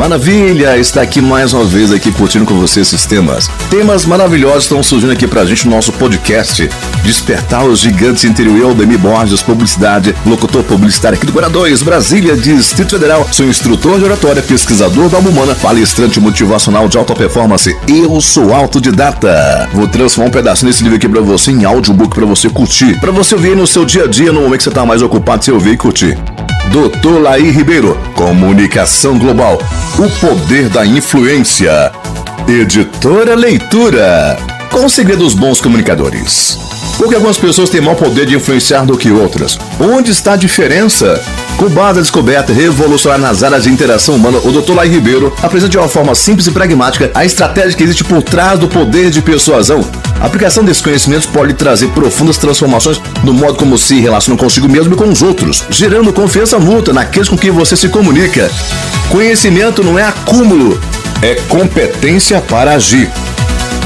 Maravilha, está aqui mais uma vez aqui curtindo com você esses temas. Temas maravilhosos estão surgindo aqui pra gente no nosso podcast. Despertar os gigantes interior eu, Demi Borges, publicidade, locutor publicitário aqui do Guará 2, Brasília, Distrito Federal. Sou instrutor de oratória, pesquisador da humana, palestrante motivacional de alta performance. Eu sou autodidata. Vou transformar um pedacinho desse livro aqui pra você em audiobook pra você curtir. Pra você ouvir no seu dia a dia, no momento que você tá mais ocupado, você ouvir e curtir. Doutor Laí Ribeiro, Comunicação Global, o poder da influência. Editora Leitura, com segredos bons comunicadores. Porque algumas pessoas têm maior poder de influenciar do que outras. Onde está a diferença? Com base na descoberta revolucionária nas áreas de interação humana, o Dr. Lai Ribeiro apresenta de uma forma simples e pragmática a estratégia que existe por trás do poder de persuasão. A aplicação desses conhecimentos pode trazer profundas transformações no modo como se relaciona consigo mesmo e com os outros, gerando confiança mútua naqueles com quem você se comunica. Conhecimento não é acúmulo, é competência para agir.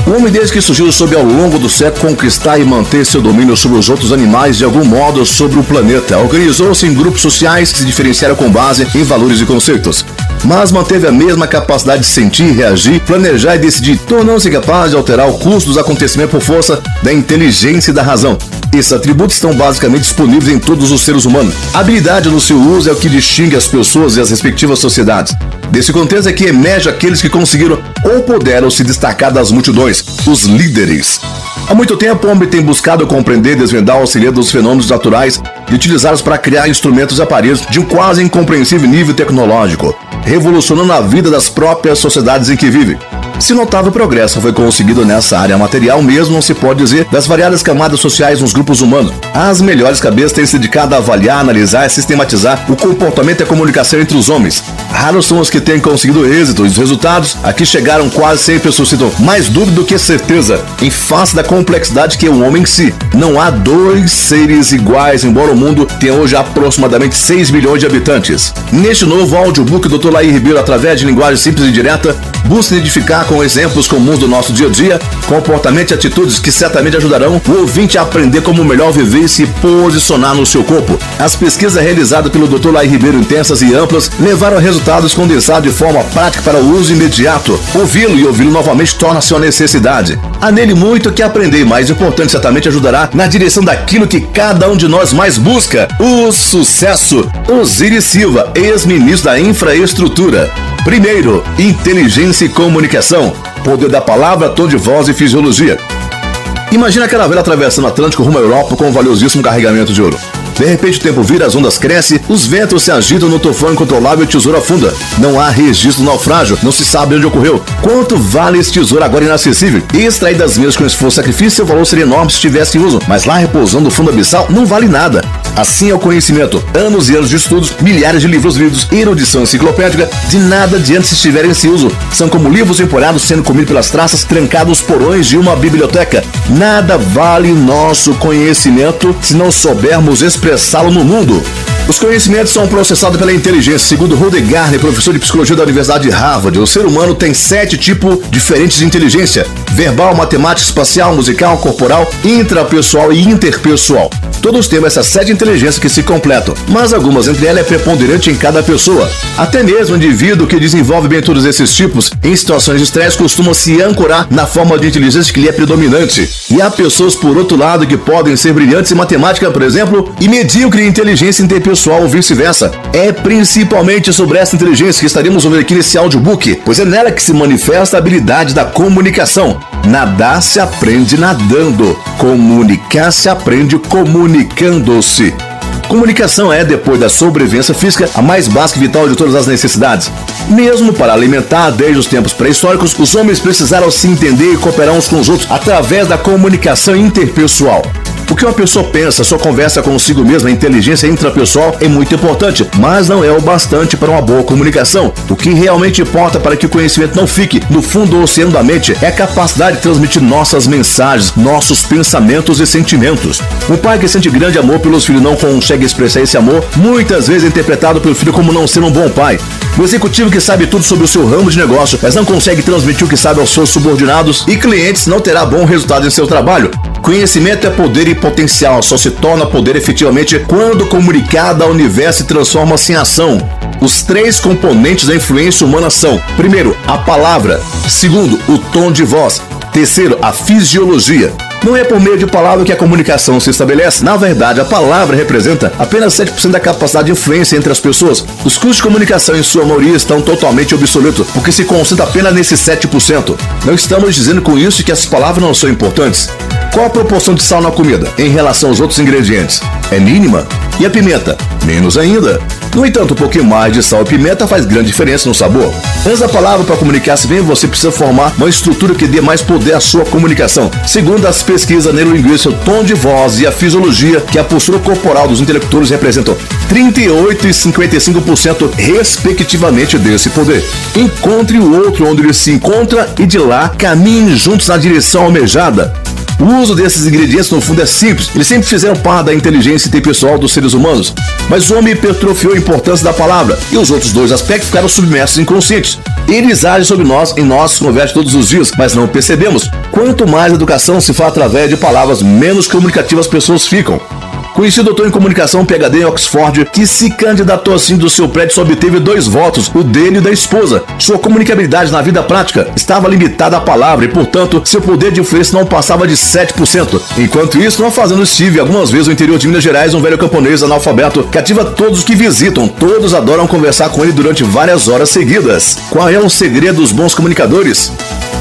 Homem desde que surgiu soube ao longo do século conquistar e manter seu domínio sobre os outros animais de algum modo sobre o planeta. Organizou-se em grupos sociais que se diferenciaram com base em valores e conceitos. Mas manteve a mesma capacidade de sentir, reagir, planejar e decidir, tornando-se capaz de alterar o curso dos acontecimentos por força da inteligência e da razão. Esses atributos estão basicamente disponíveis em todos os seres humanos. A habilidade no seu uso é o que distingue as pessoas e as respectivas sociedades. Desse contexto é que emerge aqueles que conseguiram ou puderam se destacar das multidões, os líderes. Há muito tempo, o homem tem buscado compreender e desvendar o segredo dos fenômenos naturais e utilizá-los para criar instrumentos e aparelhos de um quase incompreensível nível tecnológico, revolucionando a vida das próprias sociedades em que vive. Se notável progresso foi conseguido nessa área material, mesmo não se pode dizer das variadas camadas sociais nos grupos humanos. As melhores cabeças têm se dedicado a avaliar, analisar e sistematizar o comportamento e a comunicação entre os homens. Raros são os que têm conseguido êxito e os resultados aqui chegaram quase sempre suscitam mais dúvida do que certeza, em face da complexidade que é o homem em si. Não há dois seres iguais, embora o mundo tenha hoje aproximadamente 6 milhões de habitantes. Neste novo audiobook, Dr. Laí Ribeiro, através de linguagem simples e direta, busca identificar com exemplos comuns do nosso dia a dia, comportamento e atitudes que certamente ajudarão o ouvinte a aprender como melhor viver e se posicionar no seu corpo. As pesquisas realizadas pelo Dr. Lai Ribeiro intensas e amplas levaram a resultados condensados de forma prática para o uso imediato. Ouvi-lo e ouvi-lo novamente torna-se uma necessidade. Há nele muito que aprender e mais importante certamente ajudará na direção daquilo que cada um de nós mais busca, o sucesso. Osiris Silva, ex-ministro da Infraestrutura. Primeiro, inteligência e comunicação. Poder da palavra, tom de voz e fisiologia. Imagina aquela velha atravessando o Atlântico rumo à Europa com um valiosíssimo carregamento de ouro. De repente o tempo vira, as ondas crescem, os ventos se agitam no tufão incontrolável e o tesouro afunda. Não há registro do naufrágio, não se sabe onde ocorreu. Quanto vale esse tesouro agora inacessível? Extraído das mesmas com esforço sacrifício, seu valor seria enorme se estivesse em uso, mas lá repousando no fundo abissal não vale nada. Assim é o conhecimento. Anos e anos de estudos, milhares de livros lidos, erudição enciclopédica, de nada adianta se estiverem sem uso. São como livros empoeirados sendo comidos pelas traças, trancados porões de uma biblioteca. Nada vale nosso conhecimento se não soubermos expressá-lo no mundo. Os conhecimentos são processados pela inteligência. Segundo Rudy Garner, professor de psicologia da Universidade de Harvard, o ser humano tem sete tipos diferentes de inteligência: verbal, matemática, espacial, musical, corporal, intrapessoal e interpessoal. Todos temos essas sete inteligências que se completam, mas algumas entre elas é preponderante em cada pessoa. Até mesmo o indivíduo que desenvolve bem todos esses tipos, em situações de estresse, costuma se ancorar na forma de inteligência que lhe é predominante. E há pessoas, por outro lado, que podem ser brilhantes em matemática, por exemplo, e medíocre em inteligência interpessoal ou vice-versa. É principalmente sobre essa inteligência que estaremos ouvindo aqui nesse audiobook, pois é nela que se manifesta a habilidade da comunicação. Nadar se aprende nadando, comunicar se aprende comunicando-se. Comunicação é, depois da sobrevivência física, a mais básica e vital de todas as necessidades. Mesmo para alimentar desde os tempos pré-históricos, os homens precisaram se entender e cooperar uns com os outros através da comunicação interpessoal. O que uma pessoa pensa, sua conversa consigo mesma, a inteligência intrapessoal é muito importante, mas não é o bastante para uma boa comunicação. O que realmente importa para que o conhecimento não fique no fundo do oceano da mente é a capacidade de transmitir nossas mensagens, nossos pensamentos e sentimentos. Um pai que sente grande amor pelos filhos não consegue expressar esse amor, muitas vezes é interpretado pelo filho como não ser um bom pai. O executivo que sabe tudo sobre o seu ramo de negócio, mas não consegue transmitir o que sabe aos seus subordinados e clientes, não terá bom resultado em seu trabalho. Conhecimento é poder e potencial, só se torna poder efetivamente quando comunicado ao universo e transforma-se em ação. Os três componentes da influência humana são: primeiro, a palavra, segundo, o tom de voz, terceiro, a fisiologia. Não é por meio de palavra que a comunicação se estabelece. Na verdade, a palavra representa apenas 7% da capacidade de influência entre as pessoas. Os custos de comunicação, em sua maioria, estão totalmente obsoletos, porque se concentra apenas nesses 7%. Não estamos dizendo com isso que as palavras não são importantes. Qual a proporção de sal na comida em relação aos outros ingredientes? É mínima? E a pimenta? Menos ainda. No entanto, um pouquinho mais de sal e pimenta faz grande diferença no sabor. Antes da palavra para comunicar-se bem, você precisa formar uma estrutura que dê mais poder à sua comunicação. Segundo as pesquisas neurolinguísticas, o tom de voz e a fisiologia que a postura corporal dos intelectores representam 38 e 55% respectivamente desse poder. Encontre o outro onde ele se encontra e de lá caminhe juntos na direção almejada. O uso desses ingredientes, no fundo, é simples. Eles sempre fizeram parte da inteligência interpessoal dos seres humanos. Mas o homem hipertrofiou a importância da palavra e os outros dois aspectos ficaram submersos inconscientes. Eles agem sobre nós em nossas conversas todos os dias, mas não percebemos. Quanto mais educação se faz através de palavras, menos comunicativas as pessoas ficam. Conheci doutor em comunicação PhD em Oxford, que se candidatou assim do seu prédio só obteve dois votos, o dele e da esposa. Sua comunicabilidade na vida prática estava limitada à palavra e, portanto, seu poder de influência não passava de 7%. Enquanto isso, numa fazenda estive algumas vezes no interior de Minas Gerais um velho camponês analfabeto que ativa todos os que visitam. Todos adoram conversar com ele durante várias horas seguidas. Qual é o segredo dos bons comunicadores?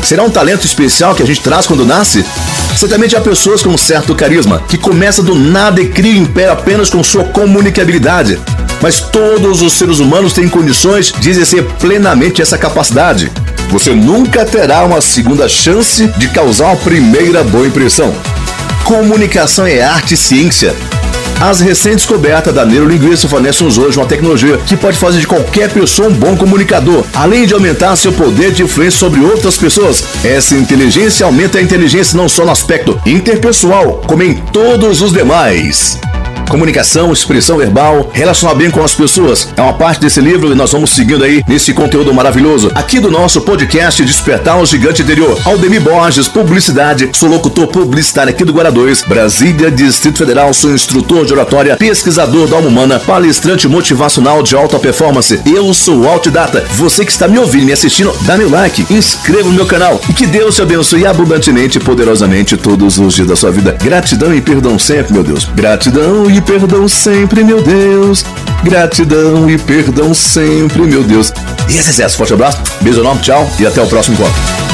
Será um talento especial que a gente traz quando nasce? Certamente há pessoas com um certo carisma, que começa do nada e cria império apenas com sua comunicabilidade. Mas todos os seres humanos têm condições de exercer plenamente essa capacidade. Você nunca terá uma segunda chance de causar uma primeira boa impressão. Comunicação é arte e ciência. As recentes descobertas da neurolinguística fornecem-nos hoje uma tecnologia que pode fazer de qualquer pessoa um bom comunicador, além de aumentar seu poder de influência sobre outras pessoas. Essa inteligência aumenta a inteligência não só no aspecto interpessoal, como em todos os demais. Comunicação, expressão verbal, relacionar bem com as pessoas. É uma parte desse livro e nós vamos seguindo aí nesse conteúdo maravilhoso. Aqui do nosso podcast Despertar o Gigante Interior. Aldemir Borges, publicidade. Sou locutor publicitário aqui do Guará 2, Brasília, Distrito Federal. Sou instrutor de oratória, pesquisador da alma humana, palestrante motivacional de alta performance. Eu sou Altidata. Você que está me ouvindo e me assistindo, dá meu like, inscreva no meu canal e que Deus te abençoe abundantemente e poderosamente todos os dias da sua vida. Gratidão e perdão sempre, meu Deus. Gratidão e perdão sempre, meu Deus. Gratidão e perdão sempre, meu Deus. E esse é o Forte abraço, beijo enorme, tchau e até o próximo encontro.